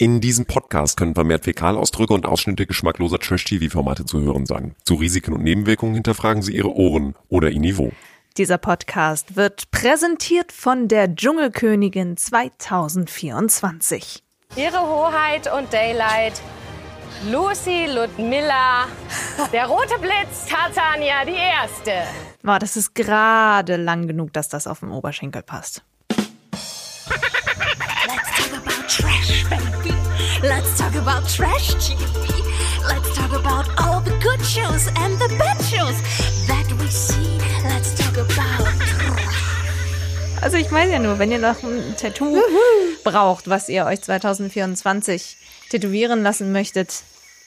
In diesem Podcast können vermehrt Fäkalausdrücke und Ausschnitte geschmackloser Trash-TV-Formate zu hören sein. Zu Risiken und Nebenwirkungen hinterfragen Sie Ihre Ohren oder Ihr Niveau. Dieser Podcast wird präsentiert von der Dschungelkönigin 2024. Ihre Hoheit und Daylight, Lucy Ludmilla, der rote Blitz, Tatania die Erste. Boah, das ist gerade lang genug, dass das auf den Oberschenkel passt. Let's talk about trash. Let's talk about trash TV. Let's talk about all the good shows and the bad shows that we see. Let's talk about. Also ich meine ja nur, wenn ihr noch ein Tattoo braucht, was ihr euch 2024 tätowieren lassen möchtet,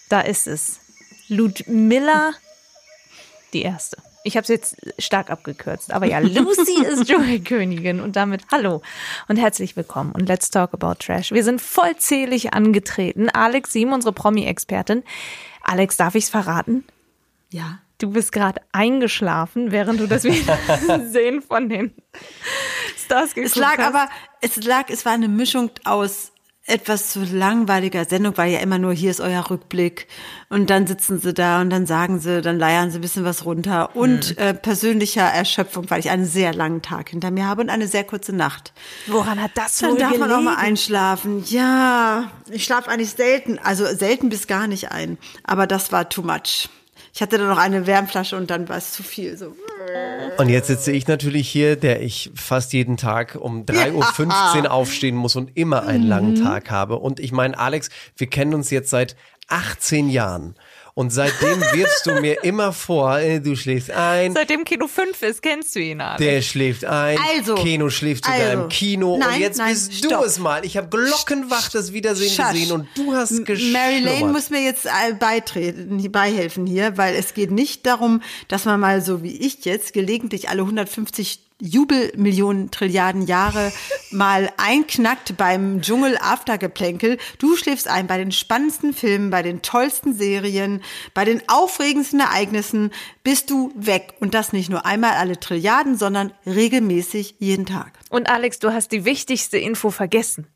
da ist es. Ludmilla die erste. Ich habe es jetzt stark abgekürzt, aber ja, Lucy ist Dschungelkönigin und damit hallo und herzlich willkommen und let's talk about Trash. Wir sind vollzählig angetreten. Alex Sim, unsere Promi-Expertin. Alex, darf ich's verraten? Ja. Du bist gerade eingeschlafen, während du das Wiedersehen von den Stars geguckt Es lag hast. aber, es lag, es war eine Mischung aus etwas zu langweiliger Sendung, weil ja immer nur hier ist euer Rückblick und dann sitzen sie da und dann sagen sie, dann leiern sie ein bisschen was runter und äh, persönlicher Erschöpfung, weil ich einen sehr langen Tag hinter mir habe und eine sehr kurze Nacht. Woran hat das Dann wohl darf man auch mal gelegen? einschlafen. Ja, ich schlafe eigentlich selten, also selten bis gar nicht ein, aber das war too much. Ich hatte dann noch eine Wärmflasche und dann war es zu viel. So. Und jetzt sitze ich natürlich hier, der ich fast jeden Tag um 3.15 Uhr aufstehen muss und immer einen langen Tag habe. Und ich meine, Alex, wir kennen uns jetzt seit 18 Jahren. Und seitdem wirfst du mir immer vor, äh, du schläfst ein, Seitdem Kino 5 ist, kennst du ihn, Alex. der schläft ein, Also, Keno schläft sogar also, im Kino. nein, und jetzt nein, bist stopp. du es mal. Ich habe glockenwach das Wiedersehen Schasch. gesehen und du hast geschlummert. Mary Lane muss mir jetzt äh, beitreten, beihelfen hier, weil es geht nicht darum, dass man mal so wie ich jetzt gelegentlich alle 150 Jubelmillionen Trilliarden Jahre mal einknackt beim Dschungel Aftergeplänkel. Du schläfst ein bei den spannendsten Filmen, bei den tollsten Serien, bei den aufregendsten Ereignissen bist du weg. Und das nicht nur einmal alle Trilliarden, sondern regelmäßig jeden Tag. Und Alex, du hast die wichtigste Info vergessen.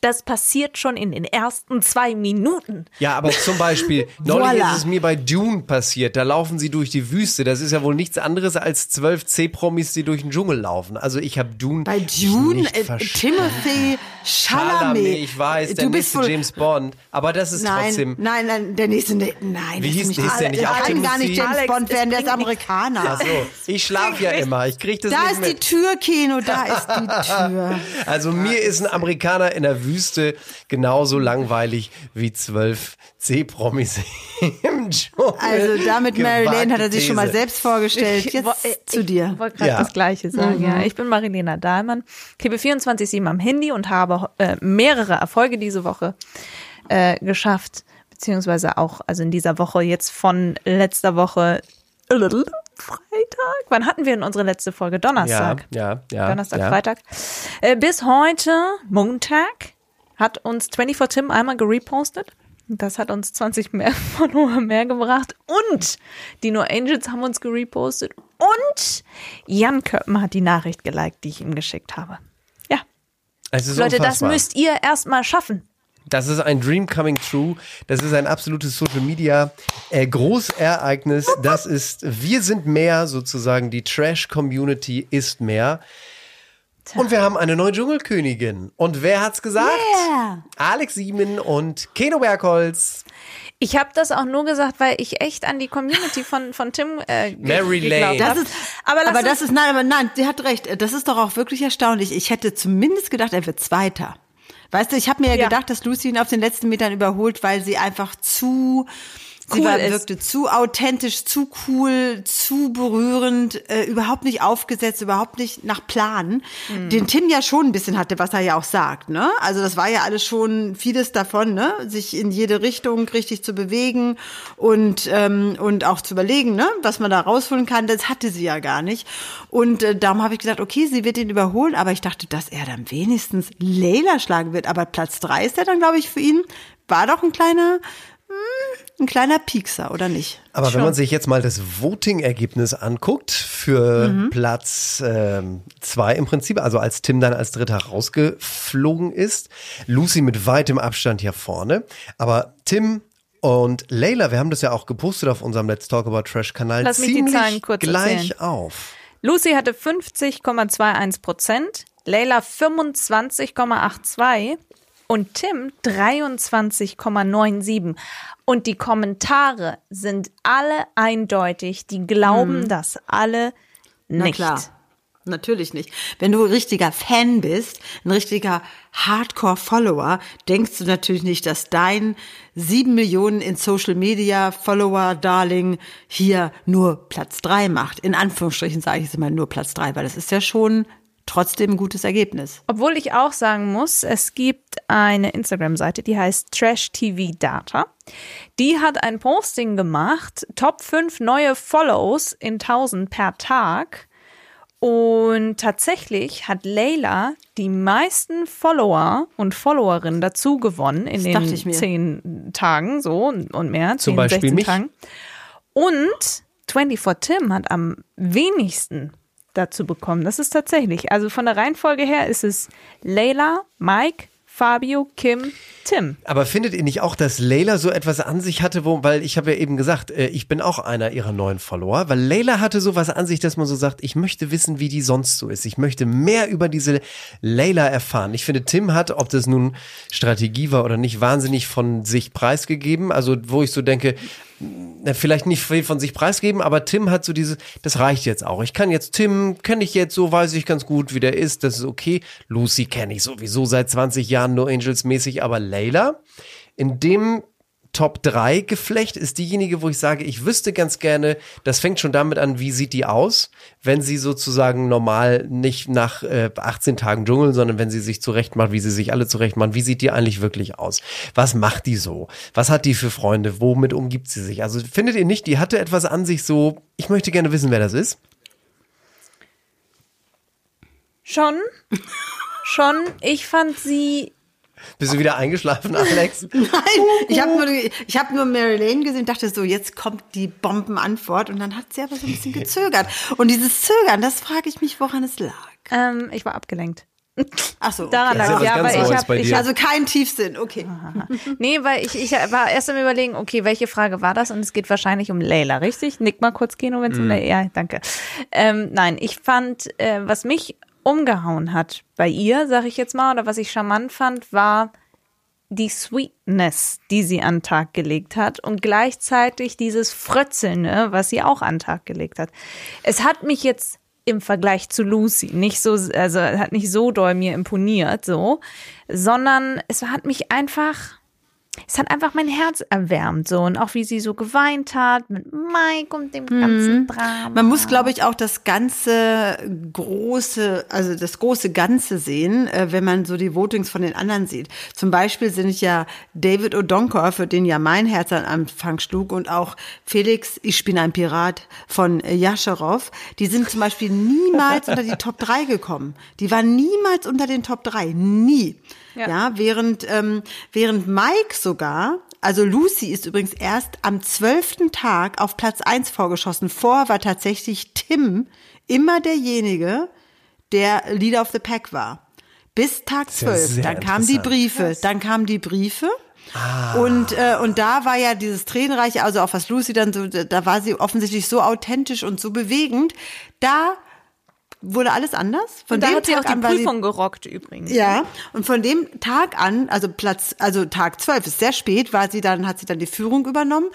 Das passiert schon in den ersten zwei Minuten. Ja, aber zum Beispiel, neulich Voila. ist es mir bei Dune passiert. Da laufen sie durch die Wüste. Das ist ja wohl nichts anderes als zwölf C-Promis, die durch den Dschungel laufen. Also ich habe Dune Bei Dune, nicht äh, verstanden. Timothy Chalamet. ich weiß, der du bist nächste wohl, James Bond. Aber das ist Nein, trotzdem. nein, nein, der nächste, ne- nein. Wie das hieß- nicht hieß der nicht Der auch kann gar nicht? James Alex, Bond werden, der ist. Amerikaner. Ach so, ich schlafe ja immer. Ich krieg das Da nicht ist die mit. Tür, Keno, da ist die Tür. Also mir ist ein Amerikaner in der Wüste genauso langweilig wie zwölf C-Promis im Dschungel. Also damit Mary Lane hat er sich schon mal selbst vorgestellt. Ich Jetzt äh, zu dir. Ich wollte gerade Ja. das Gleiche sagen. Ja. Ich bin Marilena Dahlmann, klebe 24-7 am Handy und habe äh, mehrere Erfolge diese Woche äh, geschafft. Beziehungsweise auch, also in dieser Woche jetzt von letzter Woche Freitag. Wann hatten wir denn unsere letzte Folge? Ja, Donnerstag. ja, ja. Donnerstag, ja. Freitag. Äh, bis heute, Montag, hat uns 24 Tim einmal gerepostet. Das hat uns 20 mehr Follower mehr gebracht. Und die No Angels haben uns gerepostet. Und Jan Köppen hat die Nachricht geliked, die ich ihm geschickt habe. Ja, ist Leute, das unfassbar. müsst ihr erstmal schaffen. Das ist ein Dream coming true. Das ist ein absolutes Social Media äh, Großereignis. Das ist, wir sind mehr sozusagen. Die Trash Community ist mehr. Und wir haben eine neue Dschungelkönigin. Und wer hat's gesagt? Yeah. Alex Siemen und Keno Bergholz. Ich habe das auch nur gesagt, weil ich echt an die Community von, von Tim äh, Mary geglaubt Lane. hab. Das ist, aber, aber das ist, nein, aber nein, sie hat recht. Das ist doch auch wirklich erstaunlich. Ich hätte zumindest gedacht, er wird Zweiter. Weißt du, ich habe mir ja, gedacht, dass Lucy ihn auf den letzten Metern überholt, weil sie einfach zu, sie Cool war, ist. wirkte zu authentisch, zu cool, zu berührend, äh, überhaupt nicht aufgesetzt, überhaupt nicht nach Plan. Mhm. Den Tim ja schon ein bisschen hatte, was er ja auch sagt, ne? Also das war ja alles schon vieles davon, ne? Sich in jede Richtung richtig zu bewegen und ähm, und auch zu überlegen, ne? Was man da rausholen kann, das hatte sie ja gar nicht. Und äh, darum habe ich gesagt, okay, sie wird ihn überholen, aber ich dachte, dass er dann wenigstens Leila schlagen wird. Aber Platz drei ist er dann, glaube ich, für ihn. War doch ein kleiner ein kleiner Piekser, oder nicht? Aber wenn man sich jetzt mal das Voting-Ergebnis anguckt für Platz ähm, zwei im Prinzip, also als Tim dann als Dritter rausgeflogen ist, Lucy mit weitem Abstand hier vorne, aber Tim und Layla, wir haben das ja auch gepostet auf unserem Let's Talk About Trash Kanal, Lass mich die ziemlich Zahlen kurz gleich erzählen. auf. Lucy hatte 50,21 Prozent, Layla 25,82 und Tim 23,97. Und die Kommentare sind alle eindeutig. Die glauben das alle Na nicht. klar. Natürlich nicht. Wenn du ein richtiger Fan bist, ein richtiger Hardcore-Follower, denkst du natürlich nicht, dass dein sieben Millionen in Social Media Follower Darling hier nur Platz drei macht. In Anführungsstrichen sage ich es immer nur Platz drei, weil das ist ja schon trotzdem ein gutes Ergebnis. Obwohl ich auch sagen muss, es gibt eine Instagram-Seite, die heißt Trash TV Data. Die hat ein Posting gemacht, Top 5 neue Follows in 1000 per Tag. Und tatsächlich hat Layla die meisten Follower und Followerinnen dazu gewonnen in Das den zehn Tagen so und mehr, Zum 10, Beispiel 16 mich. Tagen. Und 24 Tim hat am wenigsten dazu bekommen. Das ist tatsächlich, also von der Reihenfolge her ist es Layla, Mike, Fabio, Kim, Tim. Aber findet ihr nicht auch, dass Layla so etwas an sich hatte, wo, weil ich habe ja eben gesagt, äh, ich bin auch einer ihrer neuen Follower, weil Layla hatte sowas an sich, dass man so sagt, ich möchte wissen, wie die sonst so ist. Ich möchte mehr über diese Layla erfahren. Ich finde, Tim hat, ob das nun Strategie war oder nicht, wahnsinnig von sich preisgegeben. Also, wo ich so denke, vielleicht nicht viel von sich preisgeben, aber Tim hat so diese, das reicht jetzt auch. Ich kann jetzt Tim, kenne ich jetzt so, weiß ich ganz gut, wie der ist, das ist okay. Lucy kenne ich sowieso seit 20 Jahren No Angels mäßig, aber Layla, in dem Top 3 Geflecht ist diejenige, wo ich sage, ich wüsste ganz gerne, das fängt schon damit an, wie sieht die aus, wenn sie sozusagen normal nicht nach äh, 18 Tagen dschungeln, sondern wenn sie sich zurechtmacht, wie sie sich alle zurechtmachen, wie sieht die eigentlich wirklich aus? Was macht die so? Was hat die für Freunde? Womit umgibt sie sich? Also findet ihr nicht, die hatte etwas an sich so, ich möchte gerne wissen, wer das ist? Schon, schon. Ich fand sie Bist du wieder eingeschlafen, Alex? Nein, ich habe nur, ich hab nur Mary Lane gesehen und dachte so, jetzt kommt die Bombenantwort und dann hat sie aber so ein bisschen gezögert. Und dieses Zögern, das frage ich mich, woran es lag. Ähm, ich war abgelenkt. Ach so, Daran Das ist lag ja es. aber ich habe ich Also kein Tiefsinn, okay. nee, weil ich, ich war erst am überlegen, okay, welche Frage war das? Und es geht wahrscheinlich um Layla, richtig? Nick mal kurz, Kino, wenn es um Layla, ja, danke. Ähm, nein, ich fand, äh, was mich umgehauen hat bei ihr, sag ich jetzt mal, oder was ich charmant fand, war die Sweetness, die sie an Tag gelegt hat und gleichzeitig dieses Frötzelnde, was sie auch an Tag gelegt hat. Es hat mich jetzt im Vergleich zu Lucy nicht so, also hat nicht so doll mir imponiert, so, sondern es hat mich einfach, es hat einfach mein Herz erwärmt, so, und auch wie sie so geweint hat mit Mike und dem ganzen Drama. Man muss, glaube ich, auch das ganze große, also das große Ganze sehen, äh, wenn man so die Votings von den anderen sieht. Zum Beispiel sind ja David Odonkor, für den ja mein Herz am Anfang schlug, und auch Felix, ich bin ein Pirat von Jascharow, die sind zum Beispiel niemals unter die Top 3 gekommen. Die waren niemals unter den Top 3. Nie. Ja. ja während, ähm, während Mike sogar, also Lucy ist übrigens erst am zwölften Tag auf Platz eins vorgeschossen. Vorher war tatsächlich Tim immer derjenige, der Leader of the Pack war. Bis Tag ja zwölf. sehr dann kamen die. Briefe. Dann kamen die Briefe. Und, äh, und da war ja dieses Tränenreiche, also auch was Lucy dann so, da war sie offensichtlich so authentisch und so bewegend. Da wurde alles anders. Von und da dem hat sie auch Tag die an war sie- Prüfung gerockt übrigens. ja, und von dem Tag an, also Platz, also Tag 12 ist sehr spät, war sie dann, hat sie dann die Führung übernommen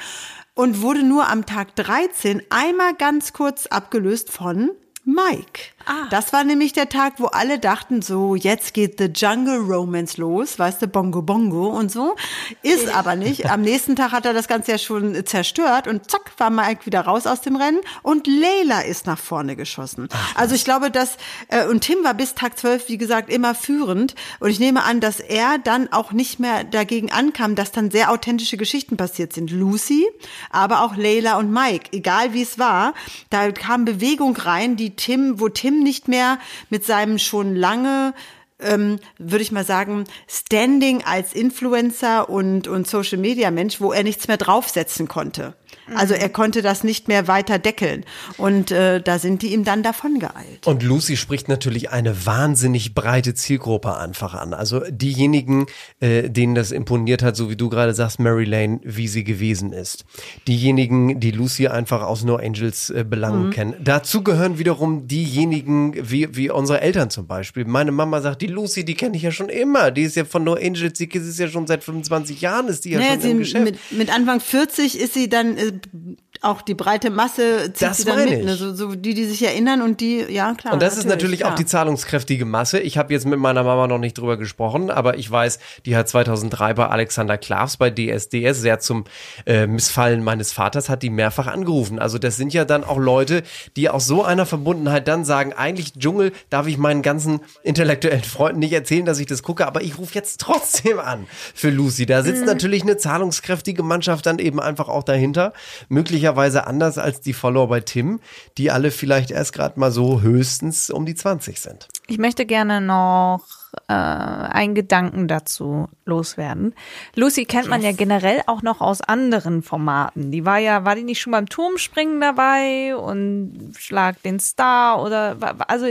und wurde nur am Tag 13 einmal ganz kurz abgelöst von Mike. Das war nämlich der Tag, wo alle dachten, so, jetzt geht The Jungle Romance los, weißt du, Bongo Bongo und so. Ist aber nicht. Am nächsten Tag hat er das Ganze ja schon zerstört und zack, war Mike wieder raus aus dem Rennen und Layla ist nach vorne geschossen. Also ich glaube, dass, äh, und Tim war bis Tag 12, wie gesagt, immer führend und ich nehme an, dass er dann auch nicht mehr dagegen ankam, dass dann sehr authentische Geschichten passiert sind. Lucy, aber auch Layla und Mike, egal wie es war, da kam Bewegung rein, die Tim, wo Tim nicht mehr mit seinem schon lange ähm, würde ich mal sagen, Standing als Influencer und, und Social Media Mensch, wo er nichts mehr draufsetzen konnte. Also er konnte das nicht mehr weiter deckeln. Und äh, da sind die ihm dann davon geeilt. Und Lucy spricht natürlich eine wahnsinnig breite Zielgruppe einfach an. Also diejenigen, äh, denen das imponiert hat, so wie du gerade sagst, Mary Lane, wie sie gewesen ist. Diejenigen, die Lucy einfach aus No Angels äh, Belangen kennen. Dazu gehören wiederum diejenigen, wie, wie unsere Eltern zum Beispiel. Meine Mama sagt, die Lucy, die kenne ich ja schon immer. Die ist ja von No Angels, die ist ja schon seit 25 Jahren, ist die ja Naja, schon sie, im Geschäft. mit, mit Anfang 40 ist sie dann äh, auch die breite Masse zieht Das sie dann mit. Ne? So, so die, die sich erinnern und die, ja klar. Und das ist natürlich auch klar. die zahlungskräftige Masse. Ich habe jetzt mit meiner Mama noch nicht drüber gesprochen, aber ich weiß, die hat 2003 bei Alexander Klavs bei DSDS sehr zum äh, Missfallen meines Vaters hat die mehrfach angerufen. Also das sind ja dann auch Leute, die aus so einer Verbundenheit dann sagen, eigentlich Dschungel darf ich meinen ganzen intellektuellen Freunden nicht erzählen, dass ich das gucke, aber ich rufe jetzt trotzdem an für Lucy. Da sitzt natürlich eine zahlungskräftige Mannschaft dann eben einfach auch dahinter. Möglicherweise anders als die Follower bei Tim, die alle vielleicht erst gerade mal so höchstens um die 20 sind. Ich möchte gerne noch äh, einen Gedanken dazu loswerden. Lucy kennt man ja generell auch noch aus anderen Formaten. Die war ja, war die nicht schon beim Turmspringen dabei und Schlag den Star oder also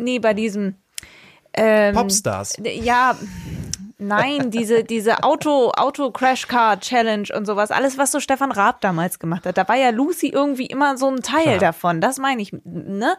nee, bei diesem ähm, Popstars. ja, nein, diese, diese Auto, Auto Crash Car Challenge und sowas, alles, was so Stefan Raab damals gemacht hat. Da war ja Lucy irgendwie immer so ein Teil Klar. davon. Das meine ich, ne?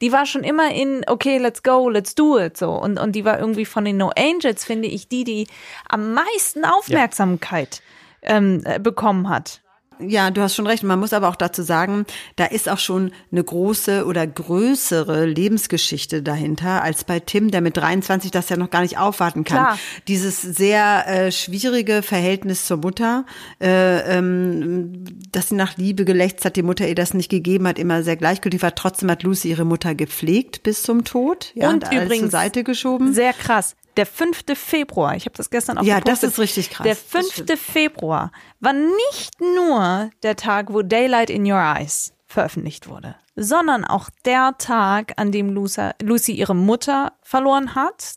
Die war schon immer in, okay, let's go, let's do it, so. Und, und die war irgendwie von den No Angels, finde ich, die, die am meisten Aufmerksamkeit ähm, äh, bekommen hat. Ja, du hast schon recht. Man muss aber auch dazu sagen, da ist auch schon eine große oder größere Lebensgeschichte dahinter als bei Tim, der mit 23 das ja noch gar nicht aufwarten kann. Klar. Dieses sehr äh, schwierige Verhältnis zur Mutter, äh, ähm, dass sie nach Liebe gelächzt hat, die Mutter ihr das nicht gegeben hat, immer sehr gleichgültig war. Trotzdem hat Lucy ihre Mutter gepflegt bis zum Tod ja, Und alles übrigens zur Seite geschoben. Sehr krass. Der 5. Februar, ich habe das gestern auch Ja, gepostet. das ist richtig krass. Der Das 5. stimmt. Februar war nicht nur der Tag, wo Daylight in Your Eyes veröffentlicht wurde, sondern auch der Tag, an dem Lucy, Lucy ihre Mutter verloren hat,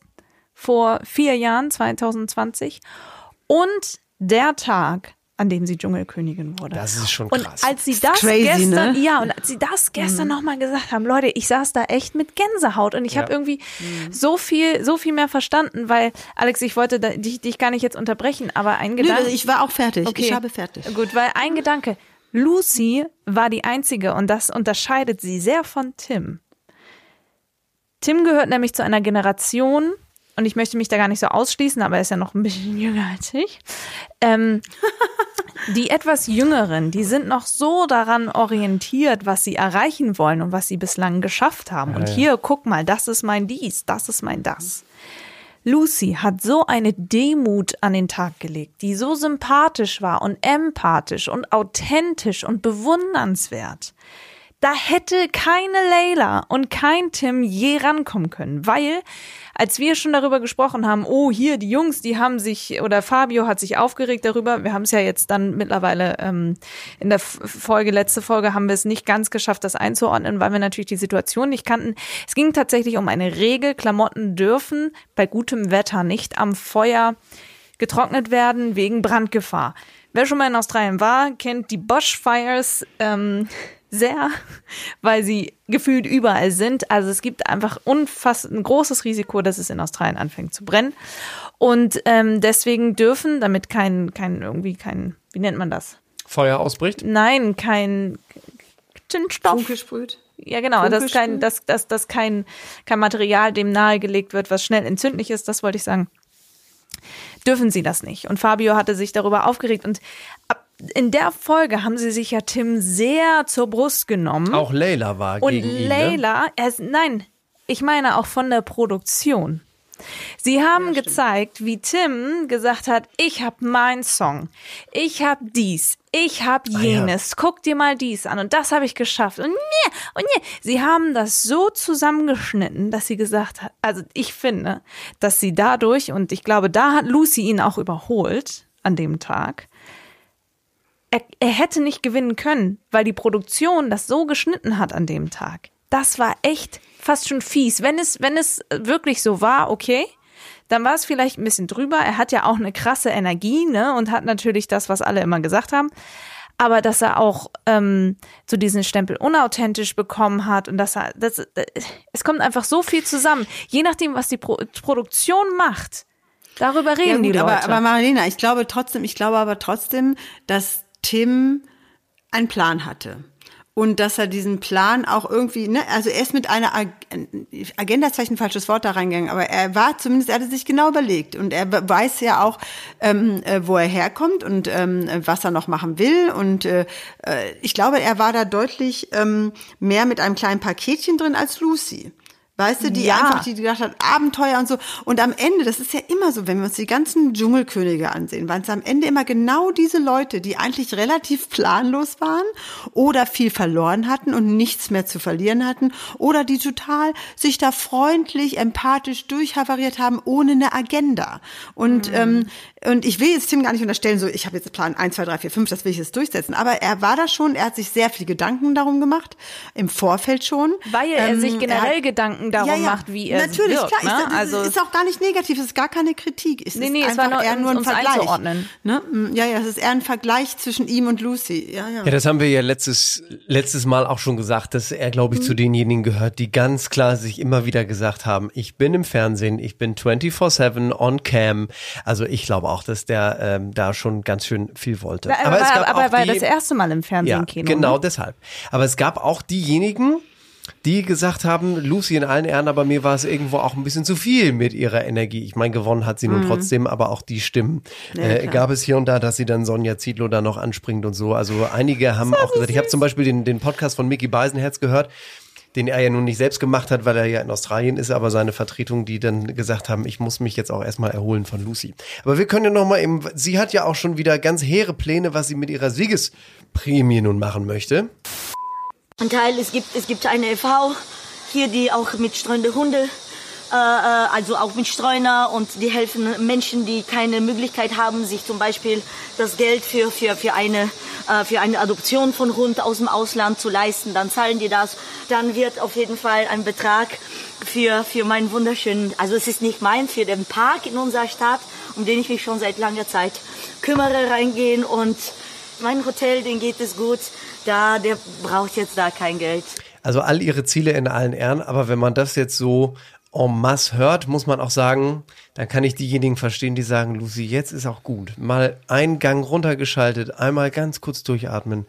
vor vier Jahren, 2020, und der Tag, an dem sie Dschungelkönigin wurde. Das ist schon Und krass. als sie das crazy, gestern, ne? ja, und als sie das gestern noch nochmal gesagt haben, Leute, ich saß da echt mit Gänsehaut und ich habe irgendwie so viel, so viel mehr verstanden, weil, Alex, ich wollte da, dich, dich gar nicht jetzt unterbrechen, aber ein Nö, Gedanke. ich war auch fertig. Okay. Ich habe fertig. Gut, weil ein Gedanke. Lucy war die einzige und das unterscheidet sie sehr von Tim. Tim gehört nämlich zu einer Generation, und ich möchte mich da gar nicht so ausschließen, aber er ist ja noch ein bisschen jünger als ich. Ähm, die etwas Jüngeren, die sind noch so daran orientiert, was sie erreichen wollen und was sie bislang geschafft haben. und hier, guck mal, das ist mein dies, das ist mein das. Lucy hat so eine Demut an den Tag gelegt, die so sympathisch war und empathisch und authentisch und bewundernswert. Da hätte keine Layla und kein Tim je rankommen können, weil als wir schon darüber gesprochen haben, oh hier die Jungs, die haben sich oder Fabio hat sich aufgeregt darüber. Wir haben es ja jetzt dann mittlerweile ähm, in der Folge letzte Folge haben wir es nicht ganz geschafft, das einzuordnen, weil wir natürlich die Situation nicht kannten. Es ging tatsächlich um eine Regel: Klamotten dürfen bei gutem Wetter nicht am Feuer getrocknet werden wegen Brandgefahr. Wer schon mal in Australien war, kennt die Bushfires ähm, sehr, weil sie gefühlt überall sind. Also es gibt einfach unfassend ein großes Risiko, dass es in Australien anfängt zu brennen. Und ähm, deswegen dürfen, damit kein, kein irgendwie kein, wie nennt man das? Feuer ausbricht? Nein, kein Tintenstoff. Funkelsprüht. Ja, genau, dass Funkelspül? kein, dass, dass, dass kein, kein Material dem nahegelegt wird, was schnell entzündlich ist, das wollte ich sagen. Dürfen sie das nicht. Und Fabio hatte sich darüber aufgeregt. Und in der Folge haben sie sich ja Tim sehr zur Brust genommen. Auch Layla war Und gegen ihn. Ne? Layla, er nein, ich meine auch von der Produktion. Sie haben gezeigt, wie Tim gesagt hat, ich habe meinen Song, ich habe dies, ich habe Ah, jenes, guck dir mal dies an und das habe ich geschafft und nee, und nee. Sie haben das so zusammengeschnitten, dass sie gesagt hat, also ich finde, dass sie dadurch, und ich glaube, da hat Lucy ihn auch überholt an dem Tag, er, er hätte nicht gewinnen können, weil die Produktion das so geschnitten hat an dem Tag. das war echt fast schon fies. Wenn es, wenn es wirklich so war, okay, dann war es vielleicht ein bisschen drüber. Er hat ja auch eine krasse Energie, ne, und hat natürlich das, was alle immer gesagt haben. Aber dass er auch ähm, so diesen Stempel unauthentisch bekommen hat und dass er, das, das, es kommt einfach so viel zusammen. Je nachdem, was die Pro Produktion macht, darüber reden Ja, gut, die Leute. aber, aber Marilena, ich glaube trotzdem, ich glaube aber trotzdem, dass Tim einen Plan hatte. Und dass er diesen Plan auch irgendwie, ne, also er ist mit einer Ag Agenda ist vielleicht ein falsches Wort da reingegangen, aber er war zumindest, er hatte sich genau überlegt und er weiß ja auch, ähm, äh, wo er herkommt und ähm, was er noch machen will. Und äh, äh, ich glaube, er war da deutlich ähm, mehr mit einem kleinen Paketchen drin als Lucy. Weißt du, die Ja. einfach, die gedacht hat, Abenteuer und so. Und am Ende, das ist ja immer so, wenn wir uns die ganzen Dschungelkönige ansehen, waren es am Ende immer genau diese Leute, die eigentlich relativ planlos waren oder viel verloren hatten und nichts mehr zu verlieren hatten oder die total sich da freundlich, empathisch durchhavariert haben, ohne eine Agenda. Und, ähm, und ich will jetzt Tim gar nicht unterstellen, so, ich habe jetzt Plan 1, 2, 3, 4, 5, das will ich jetzt durchsetzen. Aber er war da schon, er hat sich sehr viel Gedanken darum gemacht, im Vorfeld schon. Weil er sich Ähm, generell hat- Gedanken darum macht, wie er Natürlich, wirkt. klar. ne? Ist, also ist auch gar nicht negativ, es ist gar keine Kritik. Es Nee, ist nee, es war einfach nur, eher nur ein Vergleich. einzuordnen. Ne? Mm, Ja, ja, es ist eher ein Vergleich zwischen ihm und Lucy. Ja, ja. Ja, das haben wir ja letztes, letztes Mal auch schon gesagt, dass er, glaube ich, zu denjenigen gehört, die ganz klar sich immer wieder gesagt haben, ich bin im Fernsehen, ich bin 24-7 on cam. Also ich glaube auch, dass der ähm, da schon ganz schön viel wollte. aber, es gab aber auch war die- das erste Mal im ja, Fernsehen-Kino. genau Ne? deshalb. Aber es gab auch diejenigen, die gesagt haben, Lucy in allen Ehren, aber mir war es irgendwo auch ein bisschen zu viel mit ihrer Energie. Ich meine, gewonnen hat sie nun trotzdem, aber auch die Stimmen äh, gab es hier und da, dass sie dann Sonja Zietlow da noch anspringt und so. Also einige haben auch gesagt, ich habe zum Beispiel den, den Podcast von Mickey Beisenherz gehört, den er ja nun nicht selbst gemacht hat, weil er ja in Australien ist, aber seine Vertretung, die dann gesagt haben, ich muss mich jetzt auch erstmal erholen von Lucy. Aber wir können ja noch mal eben, sie hat ja auch schon wieder ganz hehre Pläne, was sie mit ihrer Siegesprämie nun machen möchte. Ein Teil, es gibt, es gibt eine e.V. hier, die auch mit streunende Hunde, äh, äh, also auch mit Streuner und die helfen Menschen, die keine Möglichkeit haben, sich zum Beispiel das Geld für, für, für, eine, äh, für eine Adoption von Hund aus dem Ausland zu leisten. Dann zahlen die das. Dann wird auf jeden Fall ein Betrag für, für meinen wunderschönen, also es ist nicht mein, für den Park in unserer Stadt, um den ich mich schon seit langer Zeit kümmere, reingehen und mein Hotel, den geht es gut. Da, der braucht jetzt da kein Geld. Also all ihre Ziele in allen Ehren, aber wenn man das jetzt so en masse hört, muss man auch sagen, dann kann ich diejenigen verstehen, die sagen, Lucy, jetzt ist auch gut. Mal einen Gang runtergeschaltet, einmal ganz kurz durchatmen.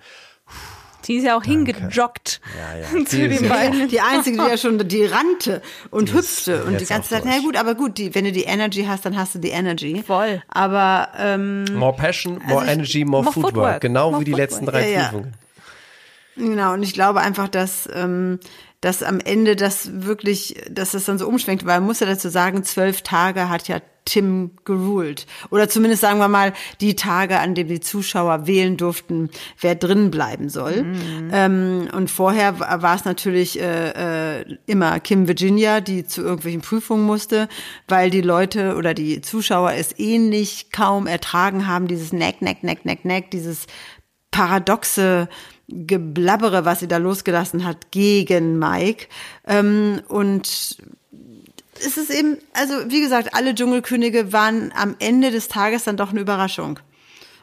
Die ist ja auch hingejoggt Die zu ist den ja- beiden. Die einzige, die ja schon die rannte und hüpfte und die ganze Zeit, na gut, aber gut, die, wenn du die Energy hast, dann hast du die Energy. Voll. Aber ähm, More Passion, more ich- Energy, more, more Footwork. Footwork. Genau More wie die Footwork. letzten drei Ja, ja. Prüfungen. Genau, und ich glaube einfach, dass, ähm, dass am Ende das wirklich, dass das dann so umschwenkt, weil man muss ja dazu sagen, zwölf Tage hat ja Tim geruled. Oder zumindest sagen wir mal, die Tage, an denen die Zuschauer wählen durften, wer drin bleiben soll. Ähm, und vorher wa- war es natürlich äh, äh, immer Kim Virginia, die zu irgendwelchen Prüfungen musste, weil die Leute oder die Zuschauer es ähnlich kaum ertragen haben, dieses Neck, Neck, Neck, Neck, Neck, dieses paradoxe Geblabbere, was sie da losgelassen hat gegen Mike. Ähm, und es ist eben, also wie gesagt, alle Dschungelkönige waren am Ende des Tages dann doch eine Überraschung.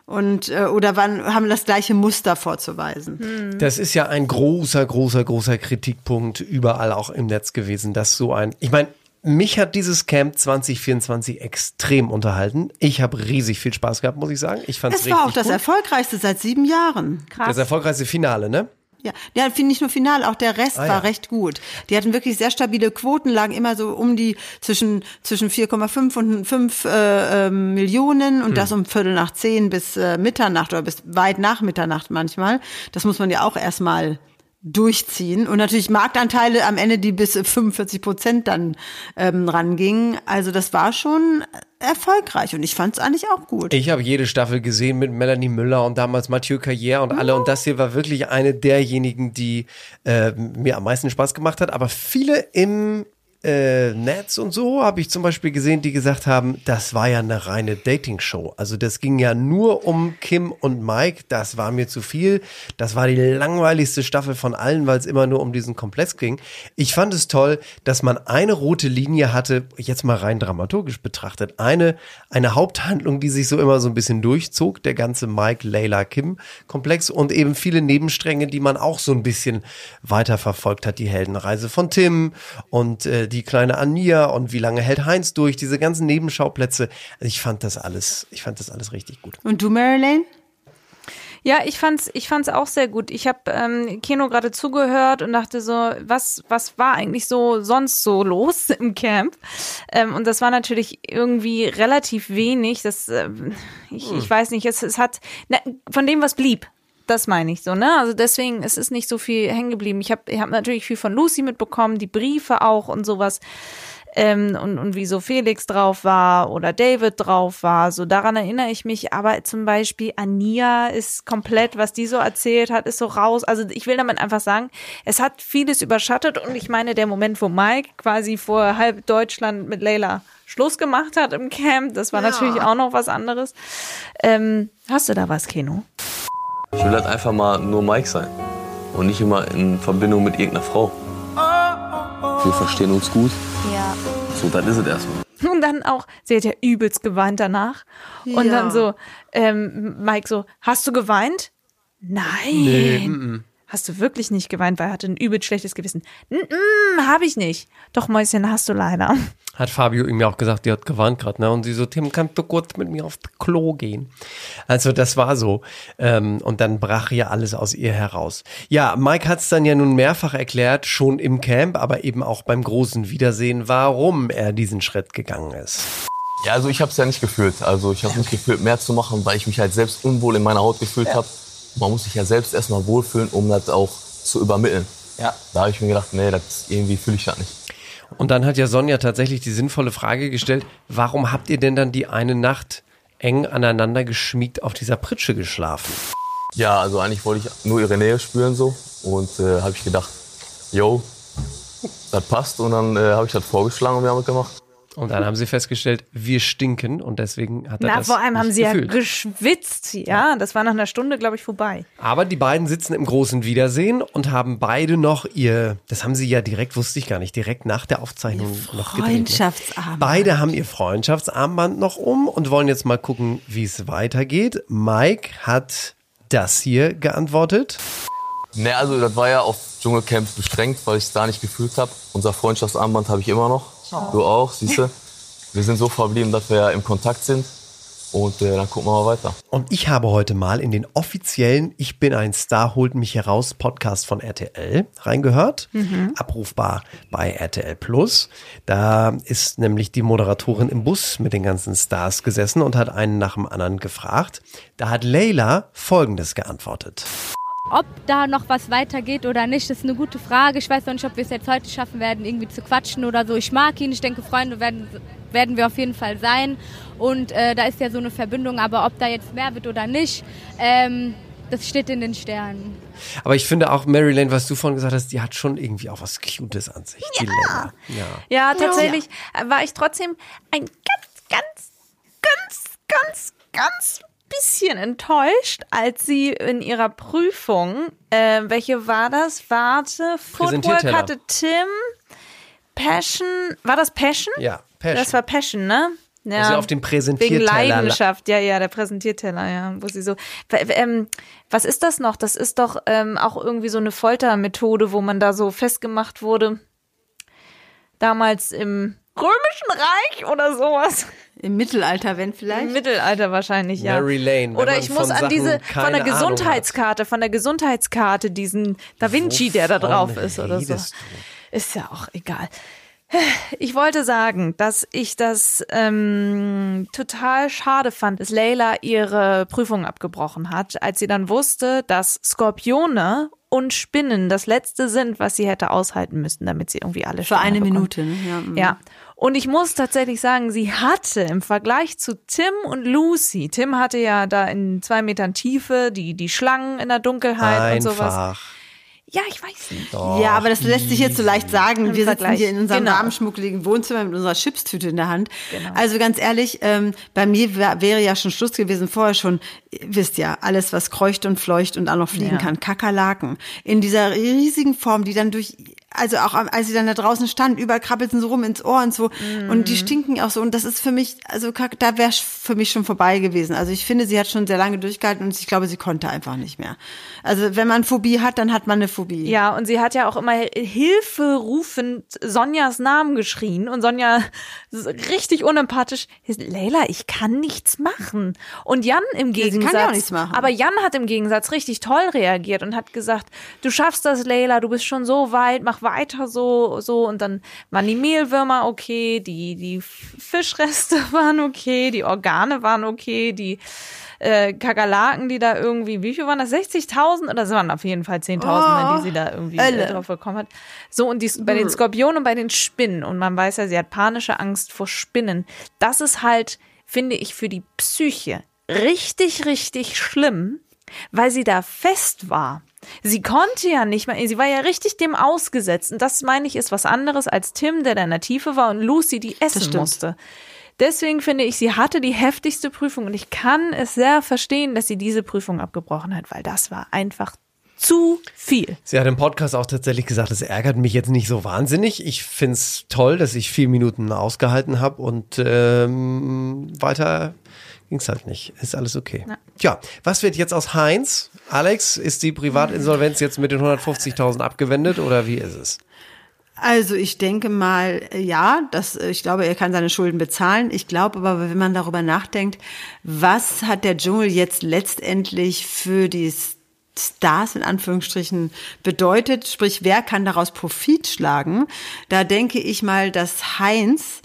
Und äh, oder waren, haben das gleiche Muster vorzuweisen. Das ist ja ein großer, großer, großer Kritikpunkt überall auch im Netz gewesen, dass so ein, ich meine, mich hat dieses Camp 2024 extrem unterhalten. Ich habe riesig viel Spaß gehabt, muss ich sagen. Ich fand es Es richtig war auch das gut. erfolgreichste seit sieben Jahren. Das erfolgreichste Finale, ne? Ja, ja finde nicht nur final, auch der Rest Ah, ja. war recht gut. Die hatten wirklich sehr stabile Quoten, lagen immer so um die zwischen zwischen 4,5 und 5 äh, äh, Millionen und das um Viertel nach zehn bis äh, Mitternacht oder bis weit nach Mitternacht manchmal. Das muss man ja auch erstmal durchziehen und natürlich Marktanteile am Ende, die bis 45 Prozent dann ähm, rangingen. Also das war schon erfolgreich und ich fand es eigentlich auch gut. Ich habe jede Staffel gesehen mit Melanie Müller und damals Mathieu Carrière und alle. Und das hier war wirklich eine derjenigen, die äh, mir am meisten Spaß gemacht hat. Aber viele im äh, Netz und so habe ich zum Beispiel gesehen, die gesagt haben, das war ja eine reine Dating-Show. Also das ging ja nur um Kim und Mike. Das war mir zu viel. Das war die langweiligste Staffel von allen, weil es immer nur um diesen Komplex ging. Ich fand es toll, dass man eine rote Linie hatte, jetzt mal rein dramaturgisch betrachtet, eine, eine Haupthandlung, die sich so immer so ein bisschen durchzog, der ganze Mike, Layla, Kim-Komplex und eben viele Nebenstränge, die man auch so ein bisschen weiterverfolgt hat. Die Heldenreise von Tim und äh, die kleine Ania und wie lange hält Heinz durch, diese ganzen Nebenschauplätze. Also ich fand das alles, ich fand das alles richtig gut. Und du, Marilyn? Ja, ich fand's, ich fand's auch sehr gut. Ich habe ähm, Kino gerade zugehört und dachte so, was, was war eigentlich so sonst so los im Camp? Ähm, und das war natürlich irgendwie relativ wenig. Das, ähm, ich, ich weiß nicht, es, es hat na, von dem, was blieb. Das meine ich so, ne? Also deswegen, es ist nicht so viel hängen geblieben. Ich habe ich hab natürlich viel von Lucy mitbekommen, die Briefe auch und sowas ähm, und, und wie so Felix drauf war oder David drauf war. So daran erinnere ich mich. Aber zum Beispiel Ania ist komplett, was die so erzählt hat, ist so raus. Also ich will damit einfach sagen, es hat vieles überschattet und ich meine, der Moment, wo Mike quasi vor halb Deutschland mit Leila Schluss gemacht hat im Camp, das war natürlich auch noch was anderes. Ähm, hast du da was, Keno? Ich will halt einfach mal nur Mike sein und nicht immer in Verbindung mit irgendeiner Frau. Wir verstehen uns gut. Ja. So, dann ist es erstmal. Und dann auch, sie hat ja übelst geweint danach. Und Ja. dann so, ähm, Mike so, hast du geweint? Nein. Hast du wirklich nicht geweint, weil er hatte ein übelst schlechtes Gewissen. Mm, hab ich nicht. Doch, Mäuschen, hast du leider. Hat Fabio ihm ja auch gesagt, die hat gewarnt gerade, ne? Und sie so, Tim, kannst du kurz mit mir aufs Klo gehen? Also das war so. Ähm, und dann brach ja alles aus ihr heraus. Ja, Mike hat es dann ja nun mehrfach erklärt, schon im Camp, aber eben auch beim großen Wiedersehen, warum er diesen Schritt gegangen ist. Ja, also ich habe es ja nicht gefühlt. Also ich habe nicht gefühlt, mehr zu machen, weil ich mich halt selbst unwohl in meiner Haut gefühlt habe. Man muss sich ja selbst erstmal wohlfühlen, um das auch zu übermitteln. Ja. Da habe ich mir gedacht, nee, das irgendwie fühle ich das nicht. Und dann hat ja Sonja tatsächlich die sinnvolle Frage gestellt, warum habt ihr denn dann die eine Nacht eng aneinander geschmiegt auf dieser Pritsche geschlafen? Ja, also eigentlich wollte ich nur ihre Nähe spüren so und äh, habe ich gedacht, yo, das passt und dann äh, habe ich das vorgeschlagen und wir haben es gemacht. Und dann haben sie festgestellt, wir stinken und deswegen hat er Na, das vor allem haben sie gefühlt. ja geschwitzt. Ja, das war nach einer Stunde, glaube ich, vorbei. Aber die beiden sitzen im großen Wiedersehen und haben beide noch ihr, das haben sie ja direkt, wusste ich gar nicht, direkt nach der Aufzeichnung noch gedreht. Ne? Freundschaftsabend. Beide haben ihr Freundschaftsarmband noch um und wollen jetzt mal gucken, wie es weitergeht. Mike hat das hier geantwortet. Ne, also das war ja auf Dschungelcamp beschränkt, weil ich es da nicht gefühlt habe. Unser Freundschaftsarmband habe ich immer noch. Du auch, siehst du? Wir sind so verblieben, dass wir ja im Kontakt sind. Und äh, dann gucken wir mal weiter. Und ich habe heute mal in den offiziellen Ich bin ein Star, holt mich heraus Podcast von RTL reingehört. Abrufbar bei RTL Plus. Da ist nämlich die Moderatorin im Bus mit den ganzen Stars gesessen und hat einen nach dem anderen gefragt. Da hat Leila Folgendes geantwortet. Ob da noch was weitergeht oder nicht, ist eine gute Frage. Ich weiß noch nicht, ob wir es jetzt heute schaffen werden, irgendwie zu quatschen oder so. Ich mag ihn, ich denke, Freunde werden, werden wir auf jeden Fall sein. Und äh, da ist ja so eine Verbindung, aber ob da jetzt mehr wird oder nicht, ähm, das steht in den Sternen. Aber ich finde auch, Mary Lane, was du vorhin gesagt hast, die hat schon irgendwie auch was Cutes an sich, die Leila. Ja. Ja, tatsächlich war ich trotzdem ein ganz, ganz, ganz, ganz, ganz bisschen enttäuscht, als sie in ihrer Prüfung, äh, welche war das? Warte, Footwork hatte Tim, Passion, war das Passion? Ja, Passion. Das war Passion, ne? Ja. Also auf dem Wegen Präsentierteller. Leidenschaft, ja, ja, der Präsentierteller, ja, wo sie so. Ähm, was ist das noch? Das ist doch ähm, auch irgendwie so eine Foltermethode, wo man da so festgemacht wurde. Damals im Römischen Reich oder sowas. Im Mittelalter, wenn Im vielleicht. Mittelalter wahrscheinlich, ja. Mary Lane, Oder ich muss an Sachen diese, von der. Gesundheitskarte, von der Gesundheitskarte, diesen Da Vinci, der da drauf Wovon ist oder so. redest Ist ja auch egal. Ich wollte sagen, dass ich das ähm, total schade fand, dass Leila ihre Prüfung abgebrochen hat, als sie dann wusste, dass Skorpione und Spinnen das letzte sind, was sie hätte aushalten müssen, damit sie irgendwie alle Für eine bekommt. Minute. Ne? Ja. mhm. Ja. Und ich muss tatsächlich sagen, sie hatte im Vergleich zu Tim und Lucy, Tim hatte ja da in zwei Metern Tiefe die, die Schlangen in der Dunkelheit und sowas. Einfach. Ja, ich weiß nicht. ja, aber das lässt sich jetzt so leicht sagen. Im Wir sitzen Vergleich. hier in unserem Genau. warmen, schmuckeligen Wohnzimmer mit unserer Chipstüte in der Hand. Genau. Also ganz ehrlich, ähm, bei mir wär, wäre ja schon Schluss gewesen, vorher schon, ihr wisst ja, alles, was kreucht und fleucht und auch noch fliegen Ja. kann, Kakerlaken. In dieser riesigen Form, die dann durch also auch als sie dann da draußen stand, überall krabbelten sie rum ins Ohr und so. Und Mhm. die stinken auch so. Und das ist für mich, also da wäre für mich schon vorbei gewesen. Also ich finde, sie hat schon sehr lange durchgehalten und ich glaube, sie konnte einfach nicht mehr. Also wenn man Phobie hat, dann hat man eine Phobie. Ja, und sie hat ja auch immer Hilfe rufend Sonjas Namen geschrien und Sonja ist richtig unempathisch. Leila, ich kann nichts machen. Und Jan im sie kann Gegensatz. ja auch nichts machen. Aber Jan hat im Gegensatz richtig toll reagiert und hat gesagt, du schaffst das, Leila, du bist schon so weit, mach weiter so, so. Und dann waren die Mehlwürmer okay, die, die Fischreste waren okay, die Organe waren okay, die äh, Kakerlaken, die da irgendwie, wie viel waren das? 60.000 oder es waren auf jeden Fall 10.000, die sie da irgendwie äh, Hölle. drauf bekommen hat. So, und die, bei den Skorpionen und bei den Spinnen, und man weiß ja, sie hat panische Angst vor Spinnen. Das ist halt, finde ich, für die Psyche richtig, richtig schlimm, weil sie da fest war. Sie konnte ja nicht mehr, sie war ja richtig dem ausgesetzt. Und das meine ich ist was anderes als Tim, der da in der Tiefe war und Lucy, die essen musste. Deswegen finde ich, sie hatte die heftigste Prüfung und ich kann es sehr verstehen, dass sie diese Prüfung abgebrochen hat, weil das war einfach zu viel. Sie hat im Podcast auch tatsächlich gesagt, es ärgert mich jetzt nicht so wahnsinnig. Ich find's toll, dass ich vier Minuten ausgehalten habe und ähm, weiter ging's halt nicht. Ist alles okay. Tja, was wird jetzt aus Heinz? Alex, ist die Privatinsolvenz jetzt mit den 150.000 abgewendet oder wie ist es? Also ich denke mal, äh, ja, das, äh, ich glaube, er kann seine Schulden bezahlen. Ich glaube aber, wenn man darüber nachdenkt, was hat der Dschungel jetzt letztendlich für die Stars in Anführungsstrichen bedeutet, sprich, wer kann daraus Profit schlagen? Da denke ich mal, dass Heinz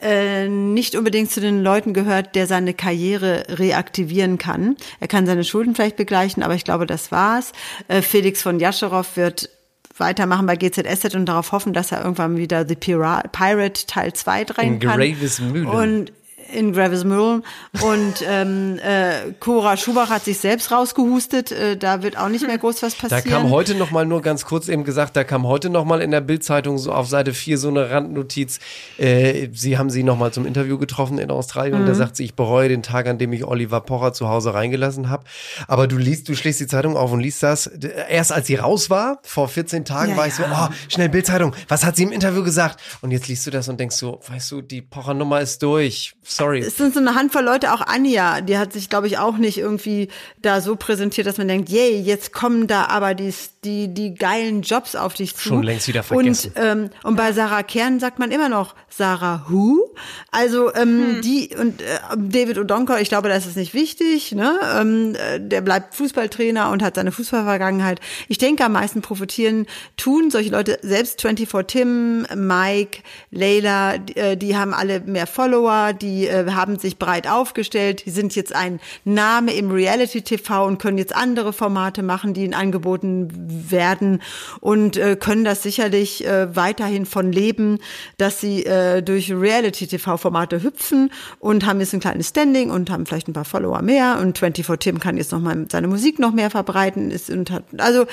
äh, nicht unbedingt zu den Leuten gehört, der seine Karriere reaktivieren kann. Er kann seine Schulden vielleicht begleichen, aber ich glaube, das war's. Äh, Felix von Jascherow wird weitermachen bei GZSZ und darauf hoffen, dass er irgendwann wieder The Pira Pirate Teil 2 drehen In kann. Gravesmühlen. Und in Gravesmühlen. Und ähm, äh, Cora Schubach hat sich selbst rausgehustet. Äh, da wird auch nicht mehr groß was Da passieren. kam heute noch mal nur ganz kurz eben gesagt, da kam heute noch mal in der Bildzeitung so auf Seite 4 so eine Randnotiz. Äh, sie haben sie noch mal zum Interview getroffen in Australien und da sagt sie, ich bereue den Tag, an dem ich Oliver Pocher zu Hause reingelassen habe. Aber du liest, du schlägst die Zeitung auf und liest das. Erst als sie raus war, vor 14 Tagen, Ja, war ich so, ja. oh, schnell Bildzeitung, was hat sie im Interview gesagt? Und jetzt liest du das und denkst so, weißt du, die Pocher-Nummer ist durch. Sorry. es sind so eine Handvoll Leute, auch Anja, die hat sich, glaube ich, auch nicht irgendwie da so präsentiert, dass man denkt, yay, jetzt kommen da aber die, die, die geilen Jobs auf dich zu. Schon längst wieder vergessen. Und, ähm, und bei Sarah Kern sagt man immer noch Sarah Who. Also ähm, die und äh, David O'Donker, ich glaube, das ist nicht wichtig. Ne? Ähm, äh, der bleibt Fußballtrainer und hat seine Fußballvergangenheit. Ich denke, am meisten profitieren tun solche Leute, selbst 24 Tim, Mike, Leila, die, äh, die haben alle mehr Follower, die äh, haben sich breit aufgestellt, die sind jetzt ein Name im Reality-TV und können jetzt andere Formate machen, die ihnen angeboten werden und äh, können das sicherlich äh, weiterhin von leben, dass sie äh, durch Reality-TV-Formate hüpfen und haben jetzt ein kleines Standing und haben vielleicht ein paar Follower mehr und 24 Tim kann jetzt noch mal seine Musik noch mehr verbreiten ist und hat, also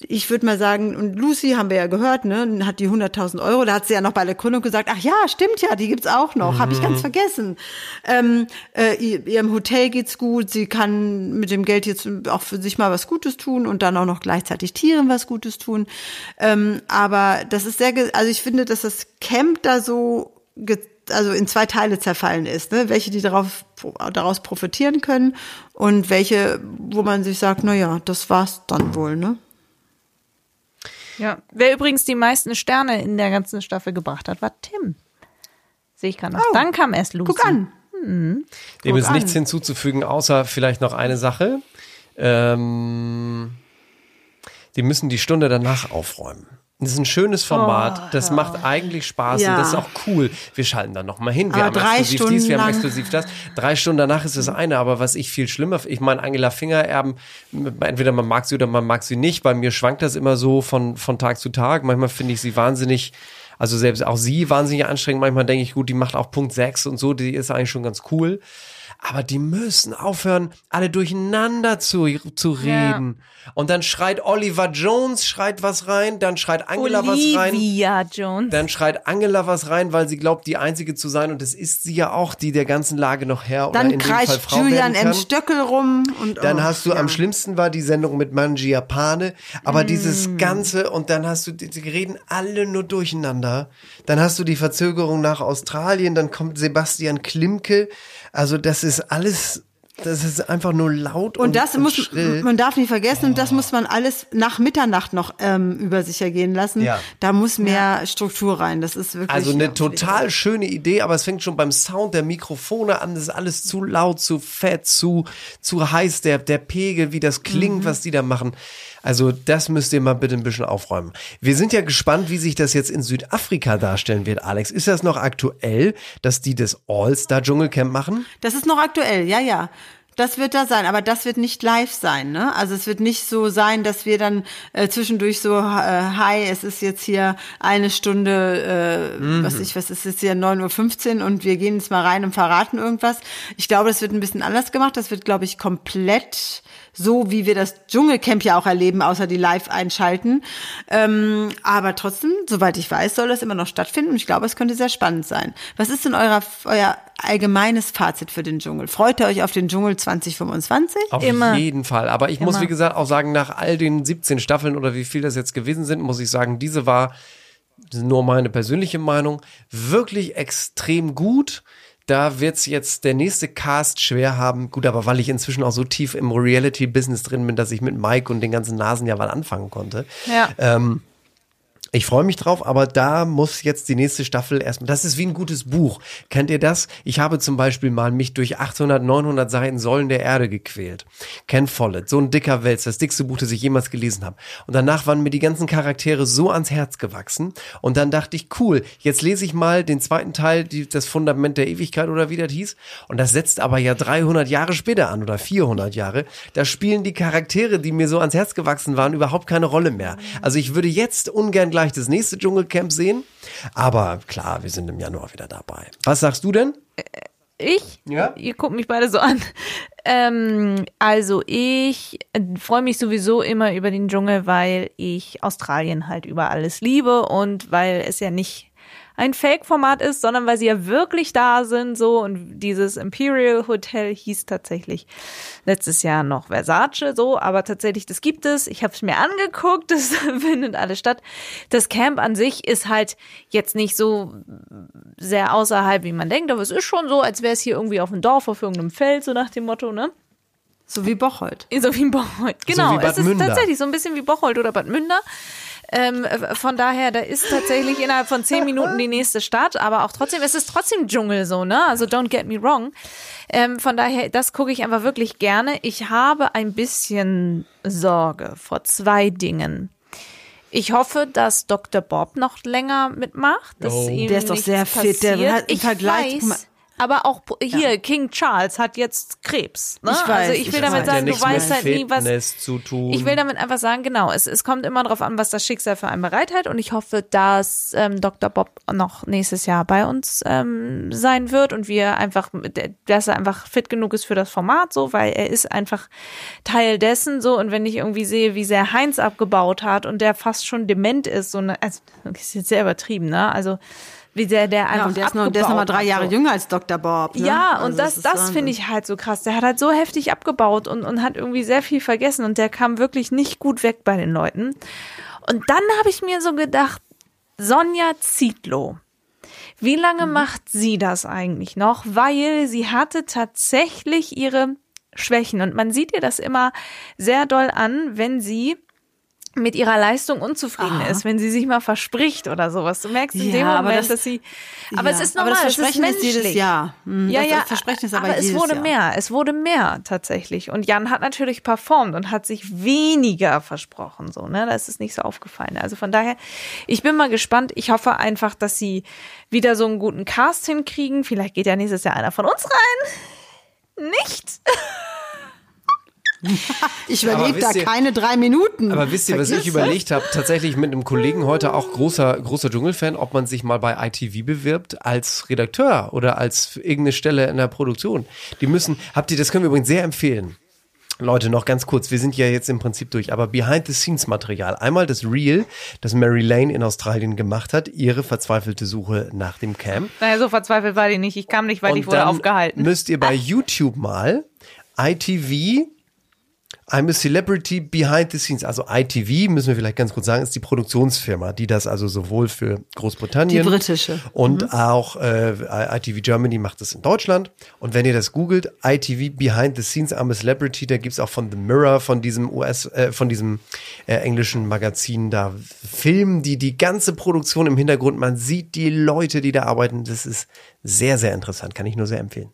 ich würde mal sagen und Lucy haben wir ja gehört, ne, hat die 100.000 Euro, da hat sie ja noch bei der Gründung gesagt, ach ja, stimmt ja, die gibt's auch noch, habe ich ganz vergessen. Ähm, äh, ihr- ihrem Hotel geht's gut, sie kann mit dem Geld jetzt auch für sich mal was Gutes tun und dann auch noch gleichzeitig Tieren was Gutes tun. Ähm, aber das ist sehr, also ich finde, dass das Camp da so also in zwei Teile zerfallen ist, ne? welche die darauf, daraus profitieren können und welche, wo man sich sagt, na ja, das war's dann wohl, ne? Ja. Wer übrigens die meisten Sterne in der ganzen Staffel gebracht hat, war Tim. Sehe ich gerade noch. Oh, Dann kam erst Lucy. Guck an. Dem Guck ist nichts hinzuzufügen, außer vielleicht noch eine Sache. Ähm, die müssen die Stunde danach aufräumen. Das ist ein schönes Format. das macht eigentlich Spaß Ja. und das ist auch cool. Wir schalten dann noch mal hin. Wir Aber haben drei exklusiv dies, wir haben Stunden exklusiv das. Drei Stunden danach ist das eine. Aber was ich viel schlimmer, ich meine, Angela Fingererben, entweder man mag sie oder man mag sie nicht. Bei mir schwankt das immer so von, von Tag zu Tag. Manchmal finde ich sie wahnsinnig, also selbst auch sie wahnsinnig anstrengend. Manchmal denke ich, gut, die macht auch Punkt 6 und so. Die ist eigentlich schon ganz cool. Aber die müssen aufhören, alle durcheinander zu, zu reden. Und dann schreit Oliver Jones, schreit was rein, dann schreit Angela was rein. Olivia Jones. Dann schreit Angela was rein, weil sie glaubt, die Einzige zu sein. Und das ist sie ja auch, die der ganzen Lage noch oder Dann in dem Fall Frau Julian M. Stöckel rum. Und, Dann oh, hast du ja. am schlimmsten war die Sendung mit Mangiapane, aber dieses Mm. Ganze und dann hast du, die reden alle nur durcheinander. Dann hast du die Verzögerung nach Australien, dann kommt Sebastian Klimke. Also das ist alles, das ist einfach nur laut und, Und das muss, schrill. man darf nicht vergessen, und das muss man alles nach Mitternacht noch ähm, über sich ergehen lassen. Ja. Da muss mehr Struktur rein. Das ist wirklich. Also eine ja, total schöne Idee, aber es fängt schon beim Sound der Mikrofone an. Das ist alles zu laut, zu fett, zu, zu heiß. Der, der Pegel, wie das klingt, Mhm. was die da machen. Also das müsst ihr mal bitte ein bisschen aufräumen. Wir sind ja gespannt, wie sich das jetzt in Südafrika darstellen wird, Alex. Ist das noch aktuell, dass die das All-Star-Dschungelcamp machen? Das ist noch aktuell, ja, ja. Das wird da sein, aber das wird nicht live sein, ne? Also es wird nicht so sein, dass wir dann äh, zwischendurch so, äh, hi, es ist jetzt hier eine Stunde, äh, was ich, was ist jetzt hier 9.15 Uhr und wir gehen jetzt mal rein und verraten irgendwas. Ich glaube, das wird ein bisschen anders gemacht. Das wird, glaube ich, komplett so, wie wir das Dschungelcamp ja auch erleben, außer die live einschalten. Ähm, aber trotzdem, soweit ich weiß, soll das immer noch stattfinden und ich glaube, es könnte sehr spannend sein. Was ist denn euer, euer allgemeines Fazit für den Dschungel? Freut ihr euch auf den Dschungel 2025? Auf Immer. jeden Fall. Aber ich muss, Immer. wie gesagt, auch sagen, nach all den 17 Staffeln oder wie viel das jetzt gewesen sind, muss ich sagen, diese war, nur meine persönliche Meinung, wirklich extrem gut. Da wird's jetzt der nächste Cast schwer haben. Gut, aber weil ich inzwischen auch so tief im Reality-Business drin bin, dass ich mit Mike und den ganzen Nasen ja mal anfangen konnte. Ja. Ähm, ich freue mich drauf, aber da muss jetzt die nächste Staffel erstmal. Das ist wie ein gutes Buch. Kennt ihr das? Ich habe zum Beispiel mal mich durch 800, 900 Seiten Säulen der Erde gequält. Ken Follett, so ein dicker Wälzer, das dickste Buch, das ich jemals gelesen habe. Und danach waren mir die ganzen Charaktere so ans Herz gewachsen. Und dann dachte ich, cool, jetzt lese ich mal den zweiten Teil, die, das Fundament der Ewigkeit oder wie das hieß. Und das setzt aber ja 300 Jahre später an oder 400 Jahre. Da spielen die Charaktere, die mir so ans Herz gewachsen waren, überhaupt keine Rolle mehr. Also ich würde jetzt ungern gleich das nächste Dschungelcamp sehen. Aber klar, wir sind im Januar wieder dabei. Was sagst du denn? Ich? Ja? Ihr guckt mich beide so an. Ähm, also ich äh, freue mich sowieso immer über den Dschungel, weil ich Australien halt über alles liebe und weil es ja nicht ein Fake-Format ist, sondern weil sie ja wirklich da sind, so und dieses Imperial Hotel hieß tatsächlich letztes Jahr noch Versace, so, aber tatsächlich, das gibt es. Ich habe es mir angeguckt, das findet alles statt. Das Camp an sich ist halt jetzt nicht so sehr außerhalb, wie man denkt, aber es ist schon so, als wäre es hier irgendwie auf dem Dorf, auf irgendeinem Feld, so nach dem Motto, ne? So wie Bocholt. So wie Bocholt. Genau, wie Bad es ist Münder. tatsächlich so ein bisschen wie Bocholt oder Bad Münder. Ähm, äh, von daher, da ist tatsächlich innerhalb von zehn Minuten die nächste Stadt, aber auch trotzdem, es ist trotzdem Dschungel so, ne? Also don't get me wrong. Ähm, von daher, das gucke ich einfach wirklich gerne. Ich habe ein bisschen Sorge vor zwei Dingen. Ich hoffe, dass Dr. Bob noch länger mitmacht. Dass Oh. ihm Der ist doch sehr fit, der passiert. hat im ich Vergleich- weiß, aber auch hier, King Charles hat jetzt Krebs. Ne? Ich weiß, also ich ich will damit weiß. ja sagen, du weißt halt nie, was. Fitness zu tun. Ich will damit einfach sagen, genau, es, es kommt immer darauf an, was das Schicksal für einen bereithält und ich hoffe, dass ähm, Dr. Bob noch nächstes Jahr bei uns ähm, sein wird und wir einfach, dass er einfach fit genug ist für das Format, so, weil er ist einfach Teil dessen, so und wenn ich irgendwie sehe, wie sehr Heinz abgebaut hat und der fast schon dement ist, so eine, also, das ist jetzt sehr übertrieben, ne? Also wie sehr der einfach Ja, und der ist noch, der ist noch mal drei Jahre so. jünger als Dr. Bob. Ne? Ja, Also und das, ist das Wahnsinn. finde ich halt so krass. Der hat halt so heftig abgebaut und, und hat irgendwie sehr viel vergessen und der kam wirklich nicht gut weg bei den Leuten. Und dann habe ich mir so gedacht, Sonja Zietlow. Wie lange Mhm. macht sie das eigentlich noch? Weil sie hatte tatsächlich ihre Schwächen und man sieht ihr das immer sehr doll an, wenn sie mit ihrer Leistung unzufrieden ist, wenn sie sich mal verspricht oder sowas. Du merkst in Ja, dem aber Moment, das- dass sie, aber Ja, es ist aber normal, das es ist Versprechen ist jedes menschlich. Jahr. Hm, Ja, ja, Versprechen ist aber aber es wurde Jahr. mehr, es wurde mehr tatsächlich. Und Jan hat natürlich performt und hat sich weniger versprochen, so, ne? Das ist nicht so aufgefallen. Also von daher, ich bin mal gespannt. Ich hoffe einfach, dass sie wieder so einen guten Cast hinkriegen. Vielleicht geht ja nächstes Jahr einer von uns rein. Nicht? Ich überlebe da ihr- keine drei Minuten. Aber wisst ihr, was ich überlegt habe? Tatsächlich mit einem Kollegen heute, auch großer, großer Dschungelfan, ob man sich mal bei ITV bewirbt als Redakteur oder als irgendeine Stelle in der Produktion. Die müssen, habt ihr, das können wir übrigens sehr empfehlen. Leute, noch ganz kurz, wir sind ja jetzt im Prinzip durch, aber Behind-the-Scenes-Material. Einmal das Reel, das Mary Lane in Australien gemacht hat, ihre verzweifelte Suche nach dem Camp. Naja, so verzweifelt war die nicht. Ich kam nicht, weil ich wurde dann aufgehalten. müsst ihr bei YouTube mal ITV I'm a Celebrity Behind the Scenes. Also ITV, müssen wir vielleicht ganz kurz sagen, ist die Produktionsfirma, die das also sowohl für Großbritannien Die britische. und auch äh, ITV Germany macht es in Deutschland. Und wenn ihr das googelt, ITV Behind the Scenes I'm a Celebrity, da gibt's auch von The Mirror, von diesem US, äh, von diesem äh, englischen Magazin da Filmen, die die ganze Produktion im Hintergrund, man sieht die Leute, die da arbeiten. Das ist sehr, sehr interessant, kann ich nur sehr empfehlen.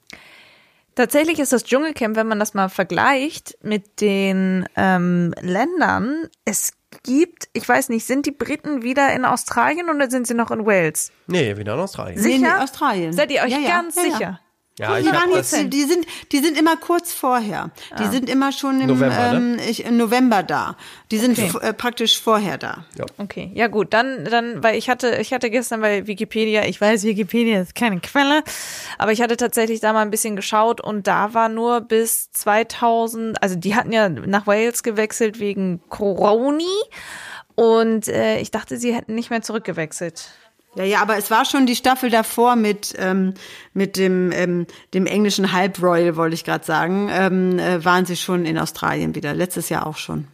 Tatsächlich ist das Dschungelcamp, wenn man das mal vergleicht mit den ähm, Ländern, es gibt, ich weiß nicht, sind die Briten wieder in Australien oder sind sie noch in Wales? Nee, wieder in Australien. Sicher? nee, Australien. Seid ihr euch Ja, ja, ganz ja, ja. sicher? Ja, die, waren jetzt, die, sind, die sind immer kurz vorher. Die sind immer schon im November, ne? ähm, ich, im November da. Die sind f- äh, praktisch vorher da. Okay, ja gut, dann, dann, weil ich hatte, ich hatte gestern bei Wikipedia, ich weiß, Wikipedia ist keine Quelle, aber ich hatte tatsächlich da mal ein bisschen geschaut und da war nur bis 2000, also die hatten ja nach Wales gewechselt wegen Coroni und äh, ich dachte, sie hätten nicht mehr zurückgewechselt. Ja, ja, aber es war schon die Staffel davor mit, ähm, mit dem, ähm, dem englischen Halbroyal, wollte ich gerade sagen, ähm, äh, waren sie schon in Australien wieder. Letztes Jahr auch schon.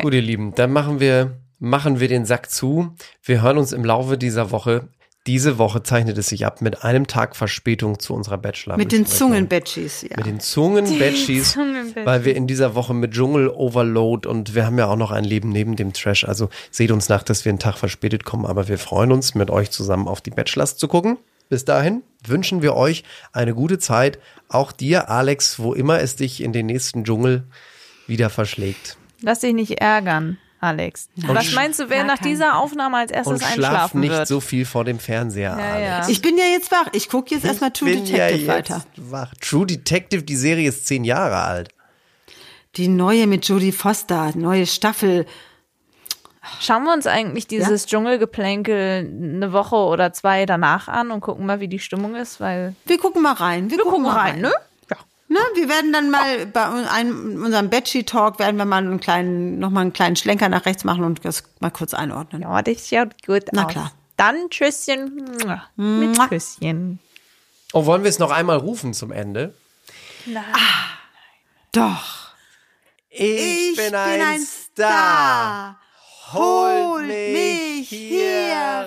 Gut, ihr Lieben, dann machen wir, machen wir den Sack zu. Wir hören uns im Laufe dieser Woche. Diese Woche zeichnet es sich ab mit einem Tag Verspätung zu unserer bachelor Mit den Zungenbetschis, ja. Mit den Zungenbetschis, Zungenbetschis. weil wir in dieser Woche mit Dschungel-Overload und wir haben ja auch noch ein Leben neben dem Trash. Also seht uns nach, dass wir einen Tag verspätet kommen, aber wir freuen uns, mit euch zusammen auf die Bachelors zu gucken. Bis dahin wünschen wir euch eine gute Zeit. Auch dir, Alex, wo immer es dich in den nächsten Dschungel wieder verschlägt. Lass dich nicht ärgern, Alex. Was meinst du, wer Ja, nach dieser Aufnahme als erstes Und schlaf einschlafen nicht wird? so viel vor dem Fernseher, Ja, Alex. ja. Ich bin ja jetzt wach. Ich gucke jetzt erstmal True bin Detective ja jetzt weiter. Wach. True Detective, die Serie ist zehn Jahre alt. Die neue mit Jodie Foster, neue Staffel. Schauen wir uns eigentlich dieses Dschungelgeplänkel eine Woche oder zwei danach an und gucken mal, wie die Stimmung ist, weil Wir gucken mal rein. Wir, gucken, mal rein, ne? Ne, wir werden dann mal bei einem, unserem Betsy Talk werden wir mal einen kleinen, noch mal einen kleinen Schlenker nach rechts machen und das mal kurz einordnen. Ja, das schaut gut Na aus. klar. Dann Tschüsschen. Mit Mua. Küsschen. Oh, wollen wir es noch einmal rufen zum Ende? Doch. Ich, bin, ein Star. Holt mich hier